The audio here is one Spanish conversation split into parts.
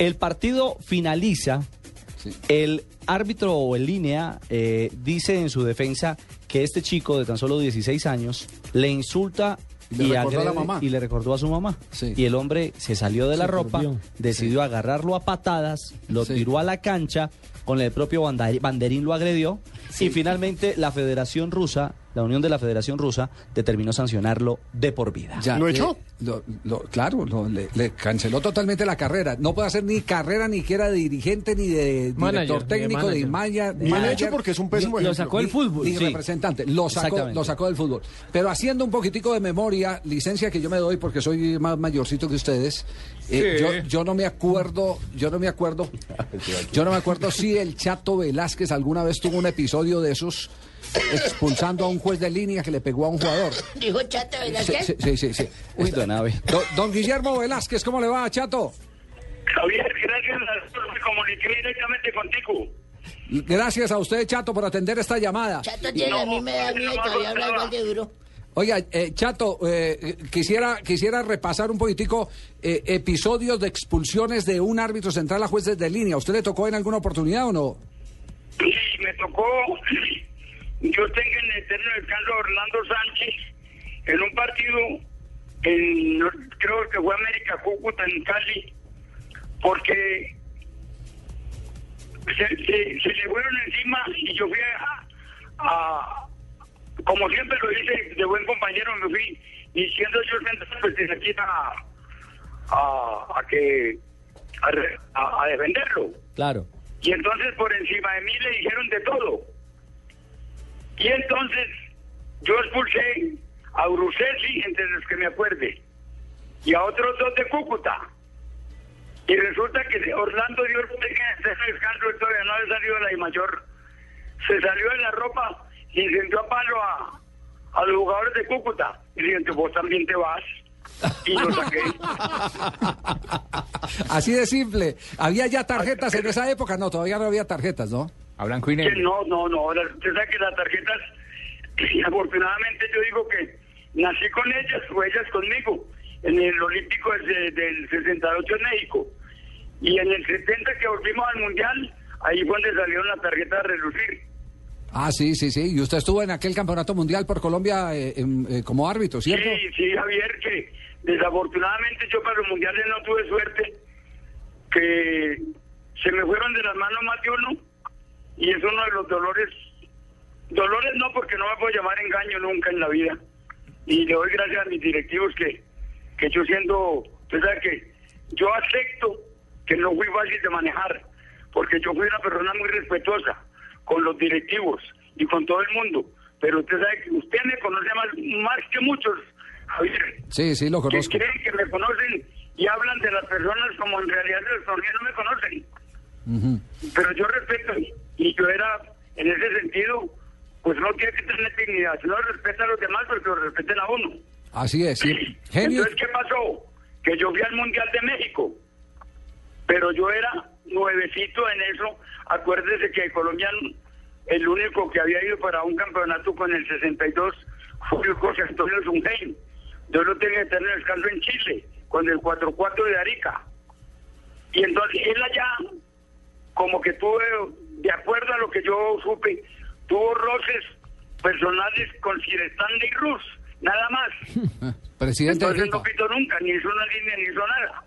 El partido finaliza. El árbitro o en línea eh, dice en su defensa que este chico de tan solo 16 años le insulta Le y, recordó a la agrede- mamá. y le recordó a su mamá. Sí. Y el hombre se salió de la Se ropa, decidió agarrarlo a patadas, lo Sí. tiró a la cancha, con el propio banderín lo agredió y finalmente la Federación Rusa, la Unión de la Federación Rusa, determinó sancionarlo de por vida. Ya, ¿Lo eh, echó? Lo- lo- claro, lo- le, le canceló totalmente la carrera. No puede hacer ni carrera ni que era de dirigente, ni de Manager, director ni de técnico, de manager. Maya. Mal hecho porque es un pésimo ni- ejemplo. Lo sacó del fútbol. Ni sí. representante. Lo sacó, lo sacó del fútbol. Pero haciendo un poquitico de memoria, licencia que yo me doy porque soy más mayorcito que ustedes. eh, Sí. yo, yo no me acuerdo, yo no me acuerdo, yo no me acuerdo si el Chato Velázquez alguna vez tuvo un episodio de esos expulsando a un juez de línea que le pegó a un jugador. Dijo Chato Velázquez. sí, sí, sí, sí. Uy, don Don, don Guillermo Velázquez, ¿cómo le va, Chato? Javier, gracias. Me comuniqué directamente contigo. Gracias a usted, Chato, por atender esta llamada. Chato tiene edad mía y todavía habla igual de duro. Oiga, eh, Chato, eh, quisiera, quisiera repasar un poquitico eh, episodios de expulsiones de un árbitro central a jueces de línea. ¿Usted le tocó en alguna oportunidad o no? Sí, me tocó. Yo tengo en el eterno descanso a Orlando Sánchez en un partido, en, creo que fue América Cúcuta en Cali, porque se, se, se le fueron encima y yo fui a, a- como siempre lo hice de buen compañero, me fui diciendo yo pues desde aquí a, a, a que a- a defenderlo. Claro. Y entonces por encima de mí le dijeron de todo. Y entonces yo expulsé a Bruselli, entre los que me acuerde, y a otros dos de Cúcuta. Y resulta que Orlando dio el ese descanso y todavía no había salido de la I mayor. Se salió de la ropa y sentó a palo a, a los jugadores de Cúcuta. Y que vos también te vas. Y lo saqué. Así de simple. ¿Había ya tarjetas en esa época? No, todavía no había tarjetas, ¿no? A blanco y negro. no, no, no. Usted sabe que las tarjetas, y afortunadamente yo digo que nací con ellas o ellas conmigo en el Olímpico del, del 68 en México. Y en el 70 que volvimos al Mundial, ahí fue donde salieron las tarjetas a relucir. Ah, sí, sí, sí. Y usted estuvo en aquel campeonato mundial por Colombia eh, eh, como árbitro, ¿cierto? Sí, sí, Javier, que desafortunadamente yo para los mundiales no tuve suerte, que se me fueron de las manos más de uno, y es uno de los dolores, dolores no porque no me puedo llamar engaño nunca en la vida, y le doy gracias a mis directivos que, que yo siendo, usted sabe que yo acepto que no fui fácil de manejar, porque yo fui una persona muy respetuosa con los directivos y con todo el mundo, pero usted sabe que usted me conoce más, más que muchos, Javier, Sí, sí, lo que conozco. creen que me conocen y hablan de las personas como en realidad los no me conocen. Pero yo respeto y yo era, en ese sentido, pues no tiene que tener dignidad. Si no respeta a los demás, pues que lo respeten a uno. Así es, sí. Genio. Entonces, ¿qué pasó? Que yo fui al Mundial de México, pero yo era nuevecito en eso. Acuérdese que Colombia, el único que había ido para un campeonato con el 62 fue José Antonio Zungein. Yo lo tenía que tener descanso en Chile, con el 4-4 de Arica. Y entonces él allá, como que tuve, de acuerdo a lo que yo supe, tuvo roces personales con Sirestán y Rus, nada más. Presidente de Entonces no pito nunca, ni hizo una línea, ni hizo nada.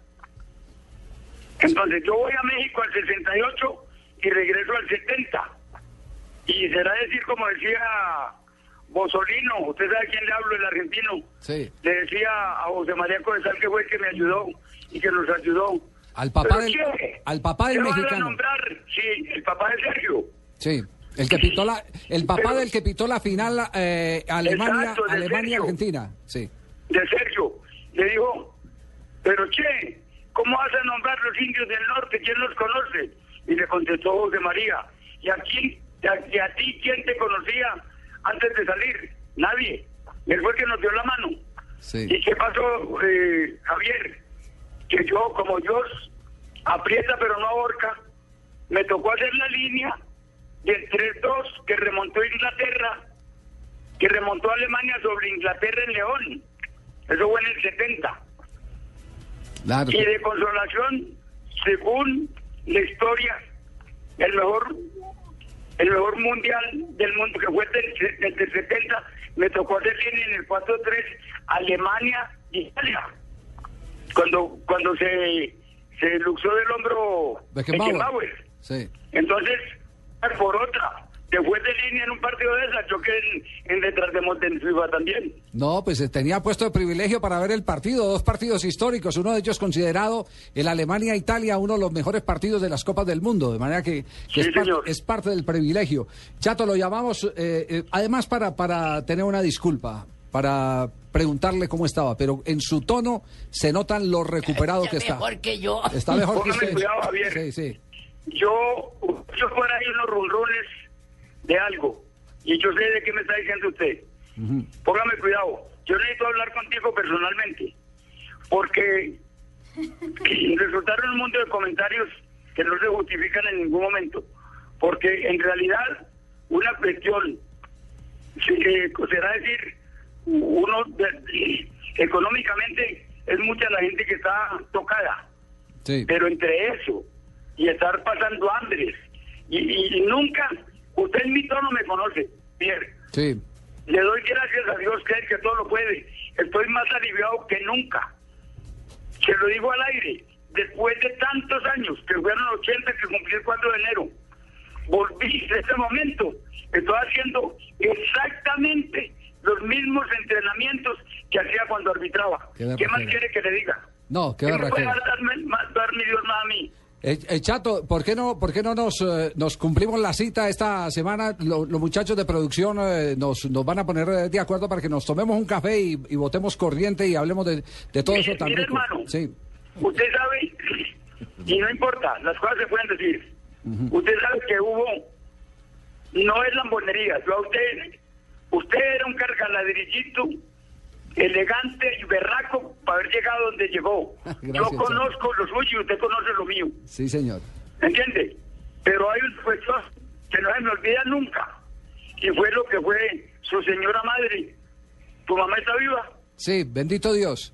Entonces yo voy a México al 68 y regreso al 70. Y será decir, como decía Bosolino, usted sabe a quién le hablo, el argentino, Sí. le decía a José María Codesal que fue el que me ayudó y que nos ayudó. Al papá ¿Pero del, qué? al papá del ¿Qué van a mexicano. nombrar? Sí, el papá de Sergio. Sí. El que pitó la, el papá Pero- del que pitó la final eh, Alemania, Exacto, Alemania Sergio. Argentina. Sí. de Sergio, le dijo, pero che, ¿cómo vas a nombrar los indios del norte? ¿Quién los conoce? Y le contestó José María, ¿y aquí, y a ti quién te conocía antes de salir? Nadie. Él fue el que nos dio la mano. Sí. ¿Y qué pasó, eh, Javier? Que yo, como Dios, aprieta pero no ahorca, me tocó hacer la línea del 3-2 que remontó Inglaterra, que remontó Alemania sobre Inglaterra en León. Eso fue en el 70. Claro. Y de consolación, según la historia, el mejor el mejor mundial del mundo que fue del, del, del 70, me tocó hacer línea en el 4-3 Alemania Italia. Cuando cuando se se luxó del hombro Beckenbauer. Beckenbauer. Sí. Entonces, por otra, después de línea en un partido de esa, choqué en, en detrás de Montenegro también. No, pues eh, tenía puesto de privilegio para ver el partido, dos partidos históricos, uno de ellos considerado el Alemania-Italia, uno de los mejores partidos de las Copas del Mundo, de manera que, que Sí, es, par- señor. es parte del privilegio. Chato, lo llamamos, eh, eh, además para, para tener una disculpa, para preguntarle cómo estaba, pero en su tono se notan lo recuperado que está. mejor que yo. Está mejor que usted. cuidado, Javier. Sí, sí. Yo, yo por ahí unos rumrones de algo, y yo sé de qué me está diciendo usted. Póngame cuidado. Yo necesito hablar contigo personalmente, porque resultaron un mundo de comentarios que no se justifican en ningún momento, porque en realidad una cuestión eh, será decir, uno de- económicamente es mucha la gente que está tocada, Sí. pero entre eso y estar pasando hambres y, y- y nunca, usted en mi tono me conoce, Pierre. Sí. Le doy gracias a Dios que es que todo lo puede. Estoy más aliviado que nunca. Se lo digo al aire. Después de tantos años, que fueron 80 que cumplí el 4 de enero, volví en este momento. Estoy haciendo exactamente los mismos entrenamientos que hacía cuando arbitraba. Qué ¿Qué, más quiere que le diga? No, qué ¿Qué me puede berraquera. darme, más- dar mi Dios más a mí? Eh, eh, Chato, ¿por qué no, por qué no nos, eh, nos cumplimos la cita esta semana? Lo- los muchachos de producción eh, nos, nos van a poner de acuerdo para que nos tomemos un café y, y votemos corriente y hablemos de, de todo Mire, eso rico. hermano. Sí, Usted sabe, y no importa, las cosas se pueden decir. Usted sabe que hubo, no es lambonería, yo a usted, usted era un cargaladrillito elegante y berraco para haber llegado donde llegó. Gracias, yo conozco lo suyo y usted conoce lo mío, sí, señor. ¿entiende? Pero hay un cuestión que no se me olvida nunca, y fue lo que fue su señora madre. ¿Tu mamá está viva? Sí, bendito Dios.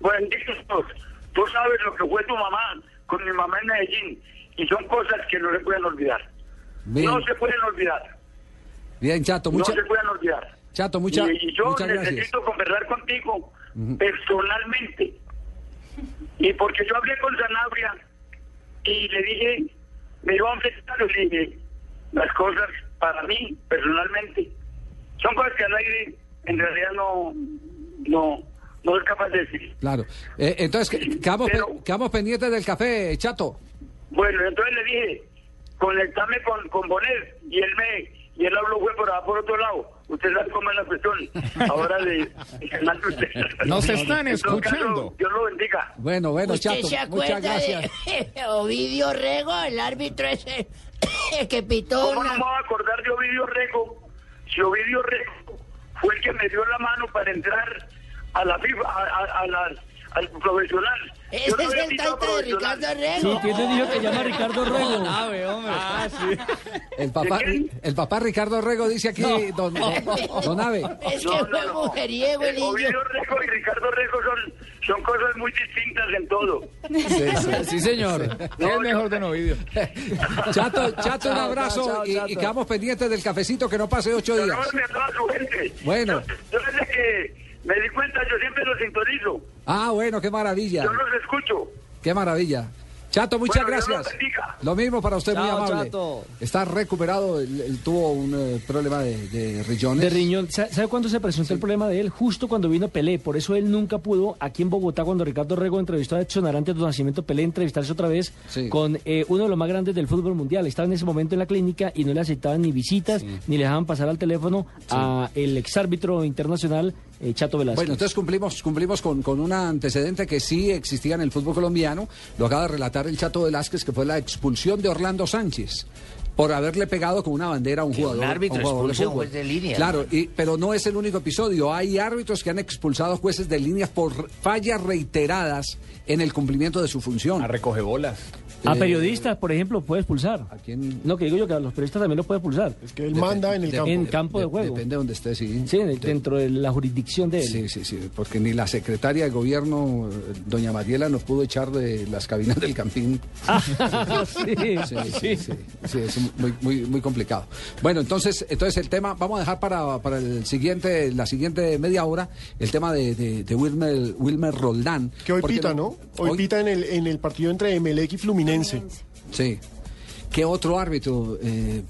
Bendito Dios. Tú sabes lo que fue tu mamá con mi mamá en Medellín. Y son cosas que no se pueden olvidar. Bien, No se pueden olvidar. bien Chato, No se pueden olvidar. Chato, mucha, y, y yo muchas gracias. necesito conversar contigo personalmente. Y porque yo hablé con Sanabria y le dije, me dio un festival, le dije, las cosas para mí personalmente son cosas que al aire en realidad no, no, no es capaz de decir. Claro. Eh, entonces, que- quedamos, pe- Pero- quedamos pendientes del café, Chato. Bueno, entonces le dije, conectame con, con Bonet y él me y él habló fue por, por otro lado. Usted sabe cómo es la cuestión. Ahora de, de canal de usted. Nos están escuchando. Dios lo bendiga. Bueno, bueno, ¿Usted Chato, se muchas gracias. de Ovidio Rego, el árbitro ese que pitó ¿Cómo no una... me voy a acordar de Ovidio Rego? Si Ovidio Rego fue el que me dio la mano para entrar a la FIFA, a, a- a la- al profesional. No es el taita de. Ricardo Rego. ¿Quién te dijo que llama Ricardo Rego? Ah, sí. El papá, el papá Ricardo Rego dice aquí, don, don, don Ave. Es que fue no. mujeriego el niño. Ovidio Rego y Ricardo Rego son, son cosas muy distintas en todo. Sí, señor. ¿Qué es mejor de Ovidio? Chato, Chato, un abrazo chao, y, Chato. y quedamos pendientes del cafecito que no pase ocho días. Bueno. Yo, yo desde que me di cuenta, yo siempre los sintonizo. Ah, bueno, qué maravilla. Yo los escucho. Qué maravilla. Chato, muchas Bueno, gracias. Lo mismo para usted, muy amable. Chato. Está recuperado, él, él tuvo un eh, problema de, de riñones. De riñón. ¿Sa- ¿Sabe cuándo se presentó el problema de él? Justo cuando vino Pelé. Por eso él nunca pudo, aquí en Bogotá, cuando Ricardo Rego entrevistó a Edson Arantes de Nacimiento Pelé, entrevistarse otra vez Sí. con eh, uno de los más grandes del fútbol mundial. Estaba en ese momento en la clínica y no le aceptaban ni visitas, ni le dejaban pasar al teléfono a el exárbitro internacional eh, Chato Velázquez. Bueno, entonces cumplimos, cumplimos con, con un antecedente que sí existía en el fútbol colombiano. Lo acaba de relatar el Chato Velázquez, que fue la expulsión de Orlando Sánchez por haberle pegado con una bandera a un Que un jugador. árbitro un jugador expulse a un fútbol. juez de línea. Claro, y- pero no es el único episodio. Hay árbitros que han expulsado jueces de línea por fallas reiteradas en el cumplimiento de su función. A recoge bolas. A eh, periodistas, por ejemplo, puede expulsar. ¿A quién? No, que digo yo que a los periodistas también lo puede expulsar. Es que él manda en el campo. En campo de juego. Depende de donde esté, sí. Sí, de- dentro de la jurisdicción de él. Sí, sí, sí, porque ni la secretaria de gobierno, doña Mariela, nos pudo echar de las cabinas del Campín. sí, Sí, sí, sí, sí, es muy, muy, muy complicado. Bueno, entonces, entonces el tema, vamos a dejar para, para el siguiente, la siguiente media hora, el tema de, de, de Wilmer, Wilmer Roldán. Que hoy pita, ¿no? Hoy, pita en el, en el partido entre Emelec y Fluminense. Sí. ¿Qué otro árbitro eh,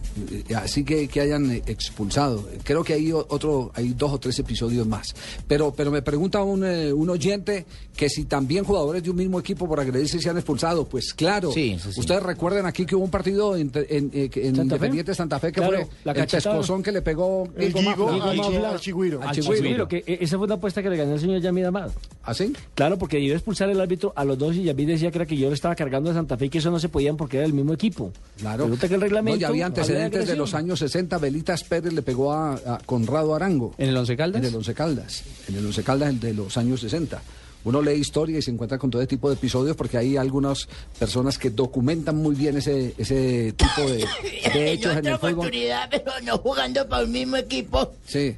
eh, así que, que hayan expulsado? Creo que hay otro, hay dos o tres episodios más. Pero, pero me pregunta un, eh, un oyente que si también jugadores de un mismo equipo por agredirse se han expulsado. Pues claro. Sí, sí. Ustedes recuerdan aquí que hubo un partido en, en, eh, en ¿Santa Fe? Independiente Santa Fe que Claro, fue la el pescozón que le pegó El Mafla. al Chigüiro. Sí, Chigüiro. que eh, esa fue una apuesta que le ganó el señor Yamid Amad. ¿Así? Claro, porque iba a expulsar el árbitro a los dos y Yamid decía que era que yo le estaba cargando a Santa Fe y que eso no se podían porque era el mismo equipo. Claro. Resulta que el reglamento. No, ya había antecedentes de los años 60. Belitas Pérez le pegó a, a Conrado Arango. ¿En el Once Caldas? En el Once Caldas. En el Once Caldas de los años 60. Uno lee historia y se encuentra con todo ese tipo de episodios porque hay algunas personas que documentan muy bien ese, ese tipo de, de hechos en en el otra fútbol. oportunidad, pero no jugando para un mismo equipo. Sí.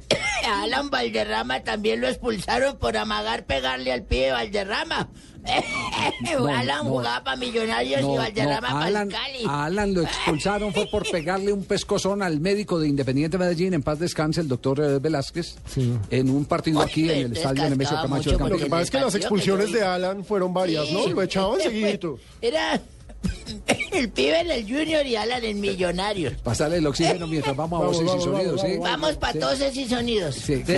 A Alan Valderrama también lo expulsaron por amagar pegarle al pibe Valderrama. No, Alan no. jugaba para Millonarios No, y no, Valderrama a para Alan, Cali. a Alan lo expulsaron fue por pegarle un pescozón al médico de Independiente Medellín, en paz descanse, el doctor eh, Velázquez, Sí. en un partido Oye, aquí en el estadio Nemesio Camacho Lo que pasa es que las que expulsiones de Alan fueron varias, ¿no? Sí. Lo echaban seguidito. Era el pibe en el Junior y Alan en Millonarios. Pasarle el oxígeno mientras vamos a Vamos, voces y sonidos, vamos, ¿sí? Vamos para toses y sonidos. Sí.